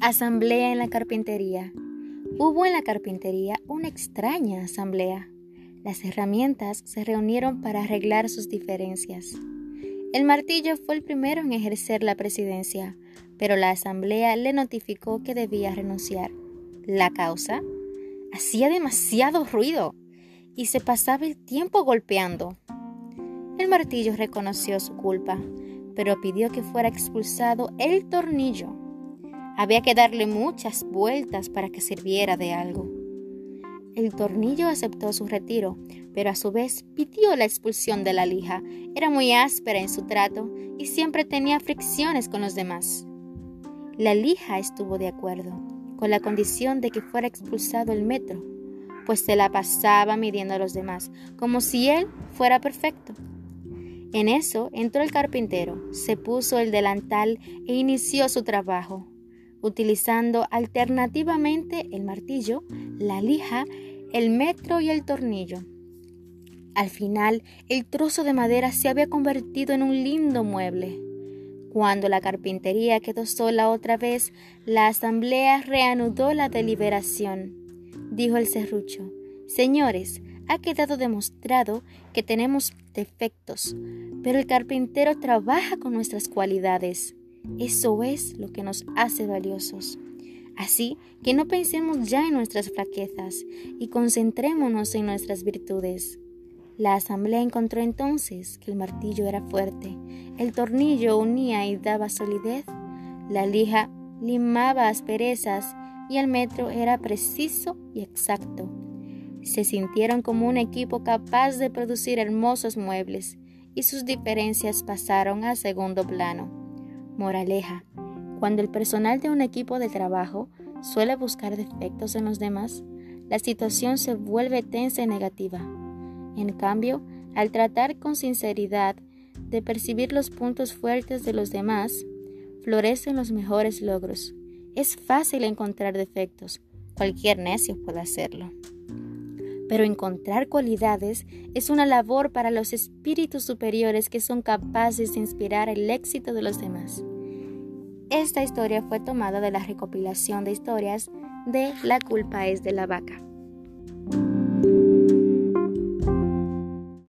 Asamblea en la carpintería. Hubo en la carpintería una extraña asamblea. Las herramientas se reunieron para arreglar sus diferencias. El martillo fue el primero en ejercer la presidencia, pero la asamblea le notificó que debía renunciar. ¿La causa? Hacía demasiado ruido y se pasaba el tiempo golpeando. El martillo reconoció su culpa, pero pidió que fuera expulsado el tornillo. Había que darle muchas vueltas para que sirviera de algo. El tornillo aceptó su retiro, pero a su vez pidió la expulsión de la lija. Era muy áspera en su trato y siempre tenía fricciones con los demás. La lija estuvo de acuerdo, con la condición de que fuera expulsado el metro, pues se la pasaba midiendo a los demás, como si él fuera perfecto. En eso entró el carpintero, se puso el delantal e inició su trabajo utilizando alternativamente el martillo, la lija, el metro y el tornillo. Al final, el trozo de madera se había convertido en un lindo mueble. Cuando la carpintería quedó sola otra vez, la asamblea reanudó la deliberación. Dijo el serrucho, Señores, ha quedado demostrado que tenemos defectos, pero el carpintero trabaja con nuestras cualidades. Eso es lo que nos hace valiosos. Así que no pensemos ya en nuestras flaquezas y concentrémonos en nuestras virtudes. La asamblea encontró entonces que el martillo era fuerte, el tornillo unía y daba solidez, la lija limaba asperezas y el metro era preciso y exacto. Se sintieron como un equipo capaz de producir hermosos muebles y sus diferencias pasaron a segundo plano. Moraleja. Cuando el personal de un equipo de trabajo suele buscar defectos en los demás, la situación se vuelve tensa y negativa. En cambio, al tratar con sinceridad de percibir los puntos fuertes de los demás, florecen los mejores logros. Es fácil encontrar defectos, cualquier necio puede hacerlo. Pero encontrar cualidades es una labor para los espíritus superiores que son capaces de inspirar el éxito de los demás. Esta historia fue tomada de la recopilación de historias de La culpa es de la vaca.